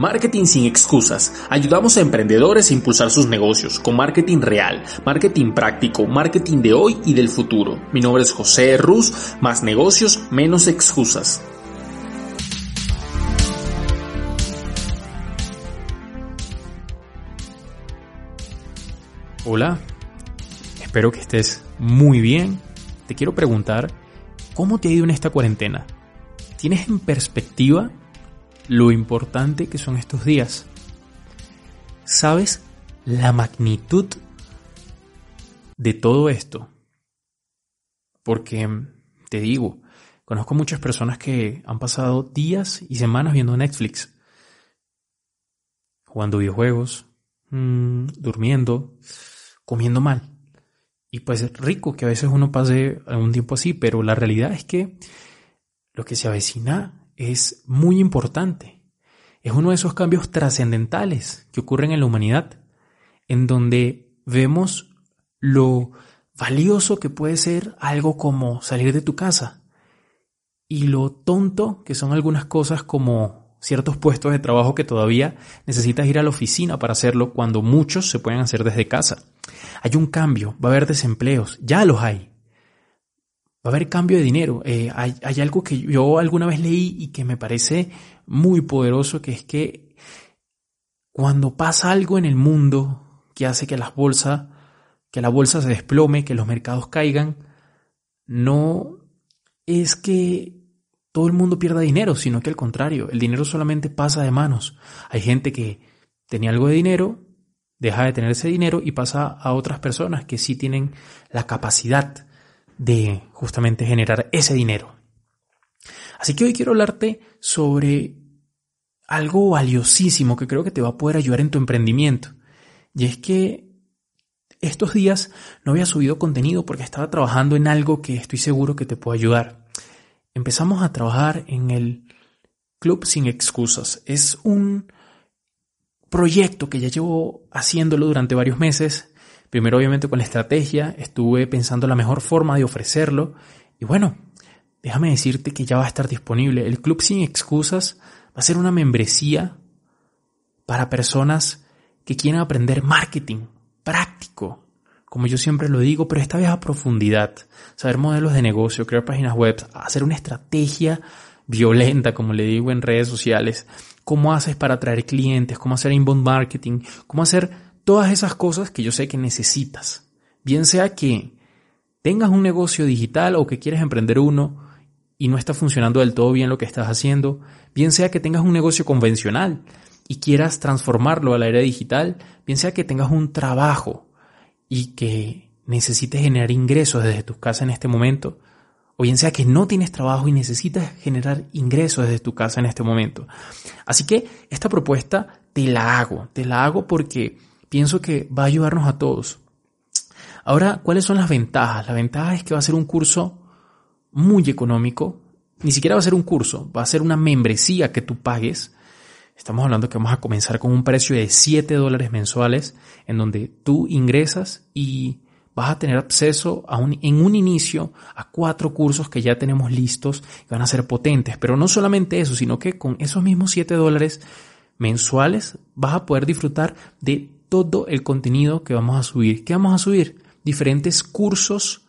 Marketing sin excusas. Ayudamos a emprendedores a impulsar sus negocios con marketing real, marketing práctico, marketing de hoy y del futuro. Mi nombre es José Ruz, más negocios, menos excusas. Hola, espero que estés muy bien. Te quiero preguntar, ¿cómo te ha ido en esta cuarentena? ¿Tienes en perspectiva lo importante que son estos días. ¿Sabes la magnitud de todo esto? Porque, te digo, conozco muchas personas que han pasado días y semanas viendo Netflix, jugando videojuegos, mmm, durmiendo, comiendo mal. Y pues rico que a veces uno pase algún tiempo así, pero la realidad es que lo que se avecina es muy importante. Es uno de esos cambios trascendentales que ocurren en la humanidad, en donde vemos lo valioso que puede ser algo como salir de tu casa y lo tonto que son algunas cosas como ciertos puestos de trabajo que todavía necesitas ir a la oficina para hacerlo cuando muchos se pueden hacer desde casa. Hay un cambio, va a haber desempleos, ya los hay va a haber cambio de dinero. Eh, hay, hay, algo que yo alguna vez leí y que me parece muy poderoso, que es que cuando pasa algo en el mundo que hace que las bolsas, que la bolsa se desplome, que los mercados caigan, no es que todo el mundo pierda dinero, sino que al contrario, el dinero solamente pasa de manos. Hay gente que tenía algo de dinero, deja de tener ese dinero y pasa a otras personas que sí tienen la capacidad de justamente generar ese dinero. Así que hoy quiero hablarte sobre algo valiosísimo que creo que te va a poder ayudar en tu emprendimiento. Y es que estos días no había subido contenido porque estaba trabajando en algo que estoy seguro que te puede ayudar. Empezamos a trabajar en el Club Sin Excusas. Es un proyecto que ya llevo haciéndolo durante varios meses Primero obviamente con la estrategia, estuve pensando la mejor forma de ofrecerlo. Y bueno, déjame decirte que ya va a estar disponible. El Club Sin Excusas va a ser una membresía para personas que quieren aprender marketing práctico, como yo siempre lo digo, pero esta vez a profundidad, saber modelos de negocio, crear páginas web, hacer una estrategia violenta, como le digo en redes sociales, cómo haces para atraer clientes, cómo hacer inbound marketing, cómo hacer todas esas cosas que yo sé que necesitas. Bien sea que tengas un negocio digital o que quieres emprender uno y no está funcionando del todo bien lo que estás haciendo, bien sea que tengas un negocio convencional y quieras transformarlo a la era digital, bien sea que tengas un trabajo y que necesites generar ingresos desde tu casa en este momento, o bien sea que no tienes trabajo y necesitas generar ingresos desde tu casa en este momento. Así que esta propuesta te la hago, te la hago porque pienso que va a ayudarnos a todos. Ahora, ¿cuáles son las ventajas? La ventaja es que va a ser un curso muy económico. Ni siquiera va a ser un curso, va a ser una membresía que tú pagues. Estamos hablando que vamos a comenzar con un precio de 7 dólares mensuales, en donde tú ingresas y vas a tener acceso a un, en un inicio a cuatro cursos que ya tenemos listos y van a ser potentes. Pero no solamente eso, sino que con esos mismos 7 dólares mensuales vas a poder disfrutar de todo el contenido que vamos a subir. ¿Qué vamos a subir? Diferentes cursos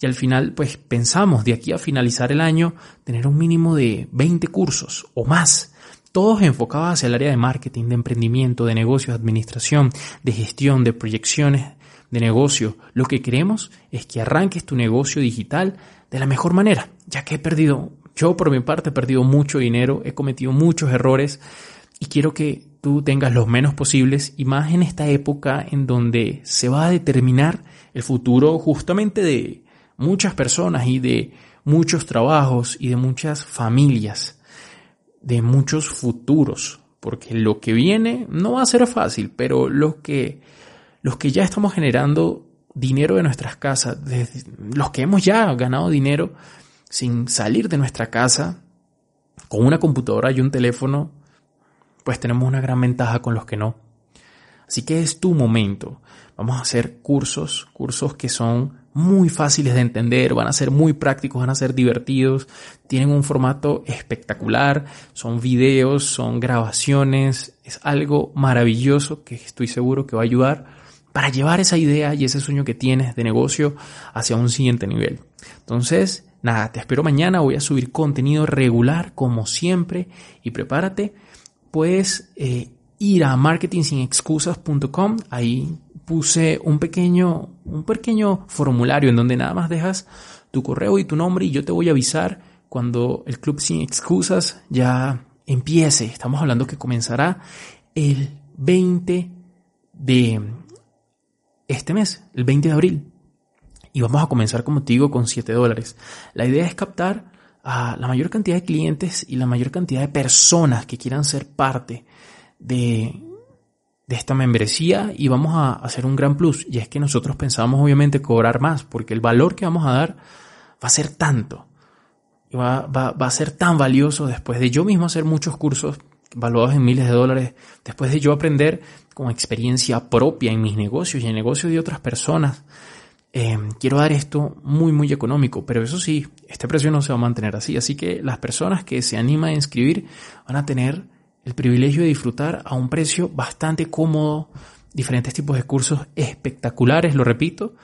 y al final pues pensamos de aquí a finalizar el año tener un mínimo de 20 cursos o más. Todos enfocados hacia el área de marketing, de emprendimiento, de negocios, de administración, de gestión, de proyecciones de negocio. Lo que queremos es que arranques tu negocio digital de la mejor manera, ya que he perdido, yo por mi parte he perdido mucho dinero, he cometido muchos errores y quiero que tú tengas los menos posibles y más en esta época en donde se va a determinar el futuro justamente de muchas personas y de muchos trabajos y de muchas familias, de muchos futuros, porque lo que viene no va a ser fácil, pero los que, los que ya estamos generando dinero de nuestras casas, los que hemos ya ganado dinero sin salir de nuestra casa, con una computadora y un teléfono, pues tenemos una gran ventaja con los que no. Así que es tu momento. Vamos a hacer cursos, cursos que son muy fáciles de entender, van a ser muy prácticos, van a ser divertidos, tienen un formato espectacular, son videos, son grabaciones, es algo maravilloso que estoy seguro que va a ayudar para llevar esa idea y ese sueño que tienes de negocio hacia un siguiente nivel. Entonces, nada, te espero mañana, voy a subir contenido regular como siempre y prepárate, puedes eh, ir a marketingsinexcusas.com, ahí puse un pequeño, un pequeño formulario en donde nada más dejas tu correo y tu nombre y yo te voy a avisar cuando el Club Sin Excusas ya empiece. Estamos hablando que comenzará el 20 de este mes, el 20 de abril. Y vamos a comenzar, como te digo, con 7 dólares. La idea es captar a la mayor cantidad de clientes y la mayor cantidad de personas que quieran ser parte de, de esta membresía y vamos a hacer un gran plus. Y es que nosotros pensamos obviamente cobrar más porque el valor que vamos a dar va a ser tanto. Va, va, va a ser tan valioso después de yo mismo hacer muchos cursos valuados en miles de dólares, después de yo aprender con experiencia propia en mis negocios y en negocios de otras personas. Eh, quiero dar esto muy, muy económico, pero eso sí, este precio no se va a mantener así. Así que las personas que se animan a inscribir van a tener el privilegio de disfrutar a un precio bastante cómodo, diferentes tipos de cursos espectaculares, lo repito,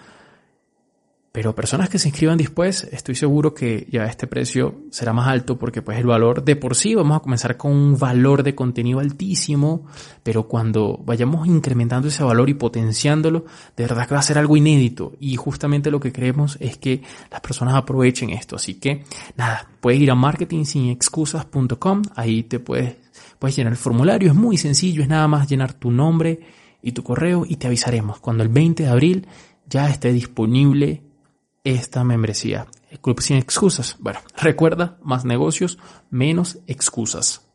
pero personas que se inscriban después, estoy seguro que ya este precio será más alto porque pues el valor de por sí vamos a comenzar con un valor de contenido altísimo, pero cuando vayamos incrementando ese valor y potenciándolo, de verdad que va a ser algo inédito. Y justamente lo que queremos es que las personas aprovechen esto. Así que nada, puedes ir a marketingsinexcusas.com, ahí te puedes, puedes llenar el formulario, es muy sencillo, es nada más llenar tu nombre y tu correo y te avisaremos. Cuando el 20 de abril ya esté disponible esta membresía. El Club Sin Excusas. Bueno, recuerda, más negocios, menos excusas.